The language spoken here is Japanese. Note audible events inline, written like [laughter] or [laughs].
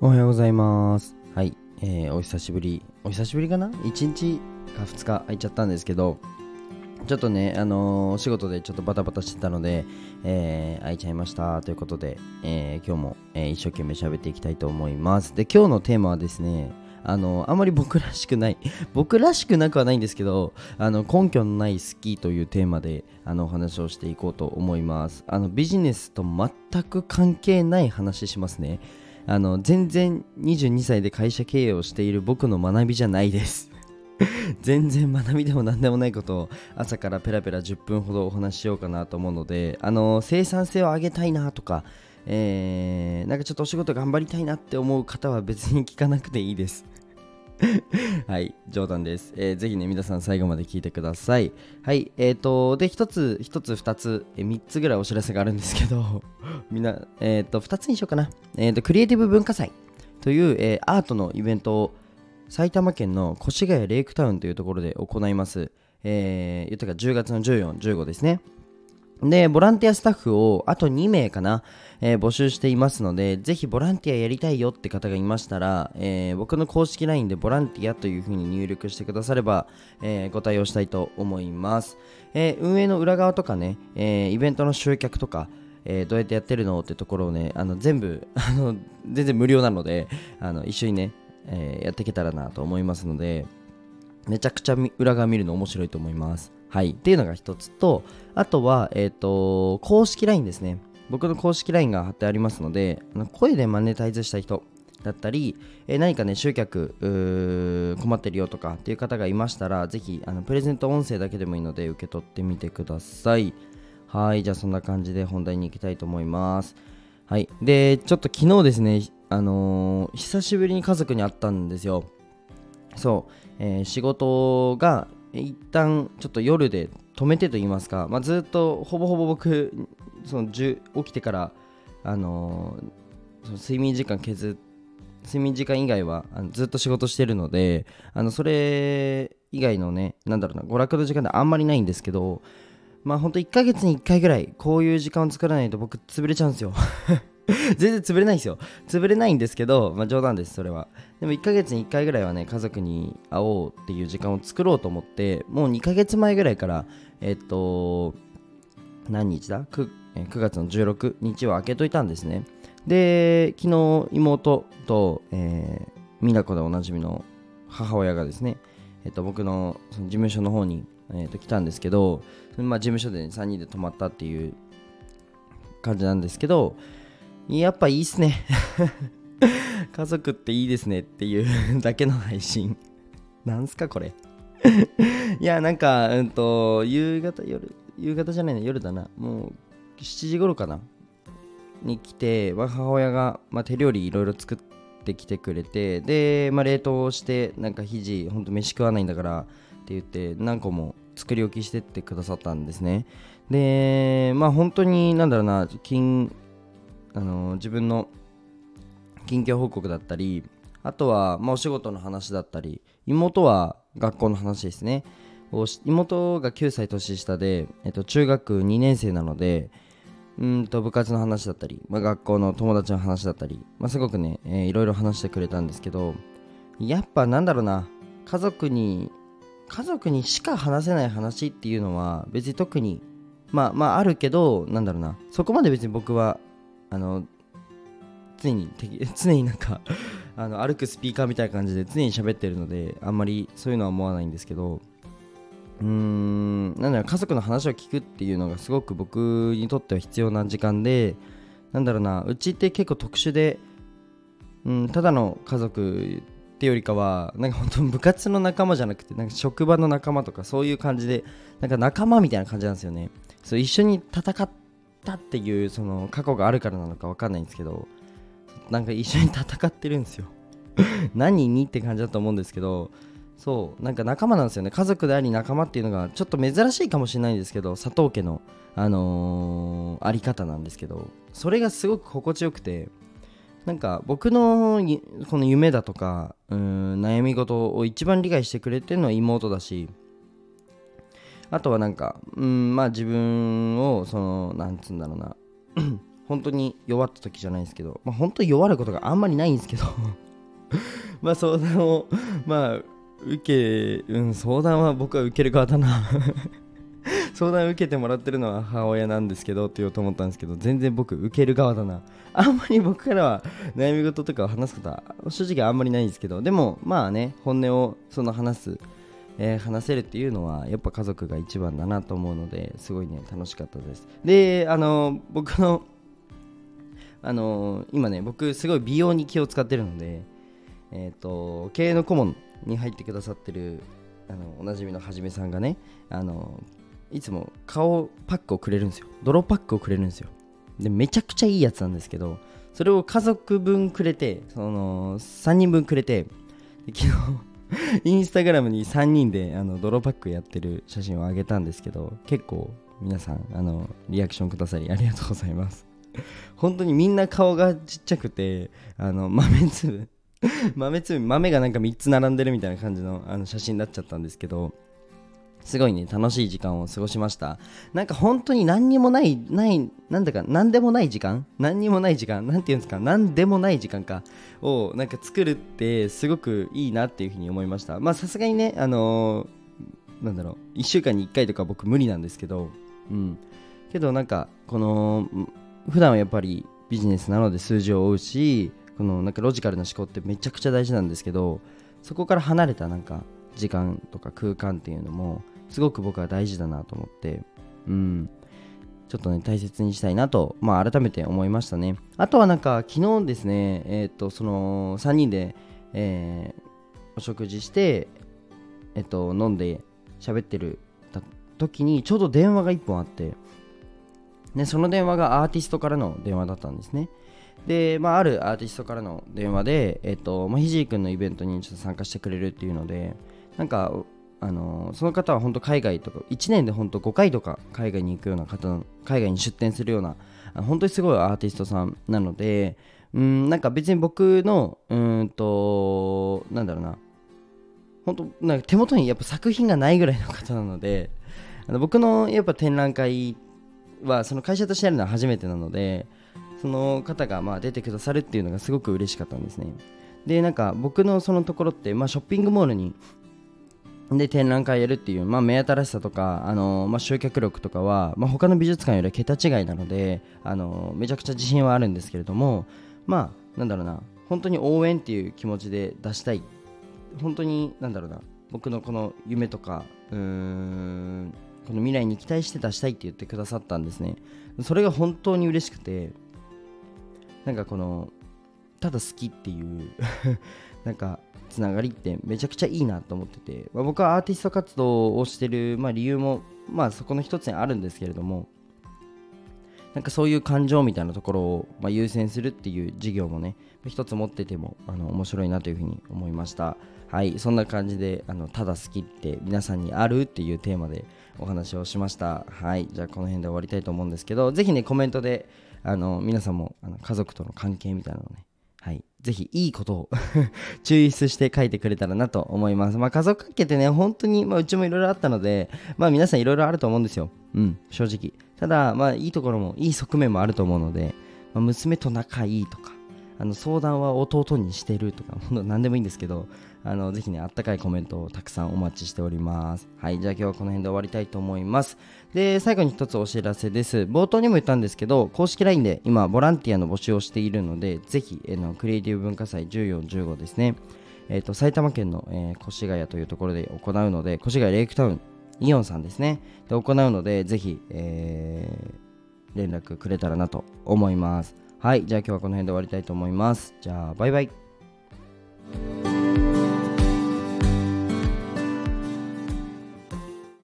おはようございます。はい、えー、お久しぶり。お久しぶりかな ?1 日か2日空いちゃったんですけど、ちょっとね、あのー、お仕事でちょっとバタバタしてたので、えー、空いちゃいましたということで、えー、今日も、えー、一生懸命喋っていきたいと思います。で、今日のテーマはですね、あのあんまり僕らしくない [laughs] 僕らしくなくはないんですけどあの根拠のない好きというテーマであのお話をしていこうと思いますあのビジネスと全く関係ない話しますねあの全然22歳で会社経営をしている僕の学びじゃないです。[laughs] 全然学びでも何でもないことを朝からペラペラ10分ほどお話ししようかなと思うのであの生産性を上げたいなとかえー、なんかちょっとお仕事頑張りたいなって思う方は別に聞かなくていいです。[laughs] はい、冗談です。えー、ぜひね、皆さん最後まで聞いてください。はい、えーと、で、一つ、一つ、二つ、三つぐらいお知らせがあるんですけど、[laughs] みんな、えーと、二つにしようかな。えーと、クリエイティブ文化祭という、えー、アートのイベントを埼玉県の越谷レイクタウンというところで行います。えー、言ったか10月の14、15ですね。で、ボランティアスタッフをあと2名かな、えー、募集していますので、ぜひボランティアやりたいよって方がいましたら、えー、僕の公式 LINE でボランティアというふうに入力してくだされば、えー、ご対応したいと思います。え運営の裏側とかね、えイベントの集客とか、えどうやってやってるのってところをね、あの全部 [laughs] あの、全然無料なので、あの一緒にね、えやっていけたらなと思いますので、めちゃくちゃ裏側見るの面白いと思います。はい。っていうのが一つと、あとは、えっ、ー、と、公式 LINE ですね。僕の公式 LINE が貼ってありますので、声でマネタイズした人だったり、えー、何かね、集客困ってるよとかっていう方がいましたら、ぜひ、あのプレゼント音声だけでもいいので、受け取ってみてください。はい。じゃあ、そんな感じで本題に行きたいと思います。はい。で、ちょっと昨日ですね、あのー、久しぶりに家族に会ったんですよ。そう、えー、仕事が一旦ちょっと夜で止めてと言いますか、まあ、ずっとほぼほぼ僕その起きてから、あのー、その睡眠時間削睡眠時間以外はあのずっと仕事してるのであのそれ以外のねなんだろうな娯楽の時間ってあんまりないんですけどまあほんと1ヶ月に1回ぐらいこういう時間を作らないと僕潰れちゃうんですよ。[laughs] 全然潰れないんですよ。潰れないんですけど、まあ、冗談ですそれは。でも1ヶ月に1回ぐらいはね家族に会おうっていう時間を作ろうと思ってもう2ヶ月前ぐらいからえっと何日だ？9, 9月の16日は開けといたんですね。で昨日妹と、えー、美奈子でおなじみの母親がですね、えっと、僕のその事務所の方に、えっと、来たんですけど、まあ、事務所で、ね、3人で泊まったっていう感じなんですけどやっぱいいっすね。[laughs] 家族っていいですねっていうだけの配信。なんすかこれ。[laughs] いやなんかうんと夕方夜夕方じゃないな夜だな。もう7時頃かな。に来て母親が、まあ、手料理いろいろ作ってきてくれてで、まあ、冷凍してなんか肘ほんと飯食わないんだからって言って何個も作り置きしてってくださったんですね。でまあ本当になんだろうな金あの自分の近況報告だったりあとは、まあ、お仕事の話だったり妹は学校の話ですね。妹が9歳年下で、えっと、中学2年生なのでうんと部活の話だったり、まあ、学校の友達の話だったり、まあ、すごくね、えー、いろいろ話してくれたんですけどやっぱなんだろうな家族に家族にしか話せない話っていうのは別に特にまあまああるけどなんだろうなそこまで別に僕はあの常に常 [laughs] になんか [laughs] あの歩くスピーカーみたいな感じで常に喋ってるのであんまりそういうのは思わないんですけどうーんなんだろう家族の話を聞くっていうのがすごく僕にとっては必要な時間でなんだろうなうちって結構特殊で、うん、ただの家族ってよりかはなんか本当部活の仲間じゃなくてなんか職場の仲間とかそういう感じでなんか仲間みたいな感じなんですよね。そう一緒に戦ったっていうその過去があるからなのか分かんないんですけどなんか一緒に戦ってるんですよ。[laughs] 何にって感じだと思うんですけどそうなんか仲間なんですよね。家族であり仲間っていうのがちょっと珍しいかもしれないんですけど佐藤家のあのー、あり方なんですけどそれがすごく心地よくてなんか僕のこの夢だとかうん悩み事を一番理解してくれてるのは妹だしあとはなんかうんまあ自分をそのなんつうんだろうな。[clears throat] 本当に弱った時じゃないですけど、まあ、本当に弱ることがあんまりないんですけど。[laughs] まあ相談をまあ受け、うん、相談は僕は受ける側だな。[laughs] 相談受けてもらってるのは母親なんですけどって言おうと思ったんですけど全然僕受ける側だな。あんまり僕からは悩み事とかを話すことは正直あんまりないんですけどでもまあね本音をその話す、えー、話せるっていうのはやっぱ家族が一番だなと思うのですごいね楽しかったです。であの僕のあの今ね僕すごい美容に気を使ってるのでえっ、ー、と経営の顧問に入ってくださってるあのおなじみのはじめさんがねあのいつも顔パックをくれるんですよ。泥パックをくれるんですよ。でめちゃくちゃいいやつなんですけどそれを家族分くれてその3人分くれて昨日インスタグラムに3人であの泥パックやってる写真をあげたんですけど結構皆さんあのリアクションくださりありがとうございます。[laughs] 本当にみんな顔がちっちゃくてあの豆粒 [laughs] 豆粒豆がなんか3つ並んでるみたいな感じのあの写真になっちゃったんですけどすごいね、楽しい時間を過ごしました。なんか本当に何にもない、ない、なんだか、何でもない時間？何にもない時間？なんていうんですか？何でもない時間か？をなんか作るってすごくいいなっていうふうに思いました。まあさすがにね、あのー、なんだろう、1週間に1回とか僕無理なんですけど、うん。けどなんか、この、普段はやっぱりビジネスなので数字を追うし、このなんかロジカルな思考ってめちゃくちゃ大事なんですけど、そこから離れたなんか時間とか空間っていうのもすごく僕は大事だなと思って、うん、ちょっとね、大切にしたいなと、まあ、改めて思いましたね。あとはなんか、昨日ですね、えっ、ー、と、その、3人で、えー、お食事して、えっ、ー、と、飲んで喋ってる時に、ちょうど電話が1本あって、ね、その電話がアーティストからの電話だったんですね。で、まあ、あるアーティストからの電話で、えっ、と、まあ、ひじい君のイベントにちょっと参加してくれるっていうので、なんか、あのその方は本当海外とか1年で本当5回とか海外に行くような方海外に出店するような本当にすごいアーティストさんなのでうんなんか別に僕のうんとなんだろうな本当なんか手元にやっぱ作品がないぐらいの方なのであの僕のやっぱ展覧会はその会社としてやるのは初めてなのでその方がまあ出てくださるっていうのがすごく嬉しかったんですね。でなんか僕のそのところって、まあ、ショッピングモールにで展覧会やるっていう、まあ、目新しさとか、あのまあ、集客力とかは、まあ、他の美術館よりは桁違いなので、あのめちゃくちゃ自信はあるんですけれどもまあなんだろうな本当に応援っていう気持ちで出したい。本当になんだろうな僕のこの夢とかうーんこの未来に期待して出したいって言ってくださったんですね。それが本当に嬉しくてなんかこのただ好きっていうなんかつながりってめちゃくちゃいいなと思ってて、まあ、僕はアーティスト活動をしてる、まあ、理由も、まあ、そこの一つにあるんですけれどもなんかそういう感情みたいなところを、まあ、優先するっていう事業もね一つ持っててもあの面白いなというふうに思いました。はいそんな感じであのただ好きって皆さんにあるっていうテーマでお話をしました。はいじゃあこの辺はい、ぜひいいことを [laughs] 抽出して書いてくれたらなと思います。まあ、家族関係ってね、本当に、まあ、うちもいろいろあったので、まあ、皆さんいろいろあると思うんですよ。うん、正直。ただ、まあ、いいところも、いい側面もあると思うので、まあ、娘と仲いいとか、あの相談は弟にしてるとか、何でもいいんですけど、あのぜひね、あったかいコメントをたくさんお待ちしております。はい、じゃあ今日はこの辺で終わりたいと思います。で、最後に一つお知らせです。冒頭にも言ったんですけど、公式 LINE で今、ボランティアの募集をしているので、ぜひ、えのクリエイティブ文化祭14、15ですね。えっ、ー、と、埼玉県の、えー、越谷というところで行うので、越谷レイクタウン、イオンさんですね。で、行うので、ぜひ、えー、連絡くれたらなと思います。はい、じゃあ今日はこの辺で終わりたいと思います。じゃあ、バイバイ。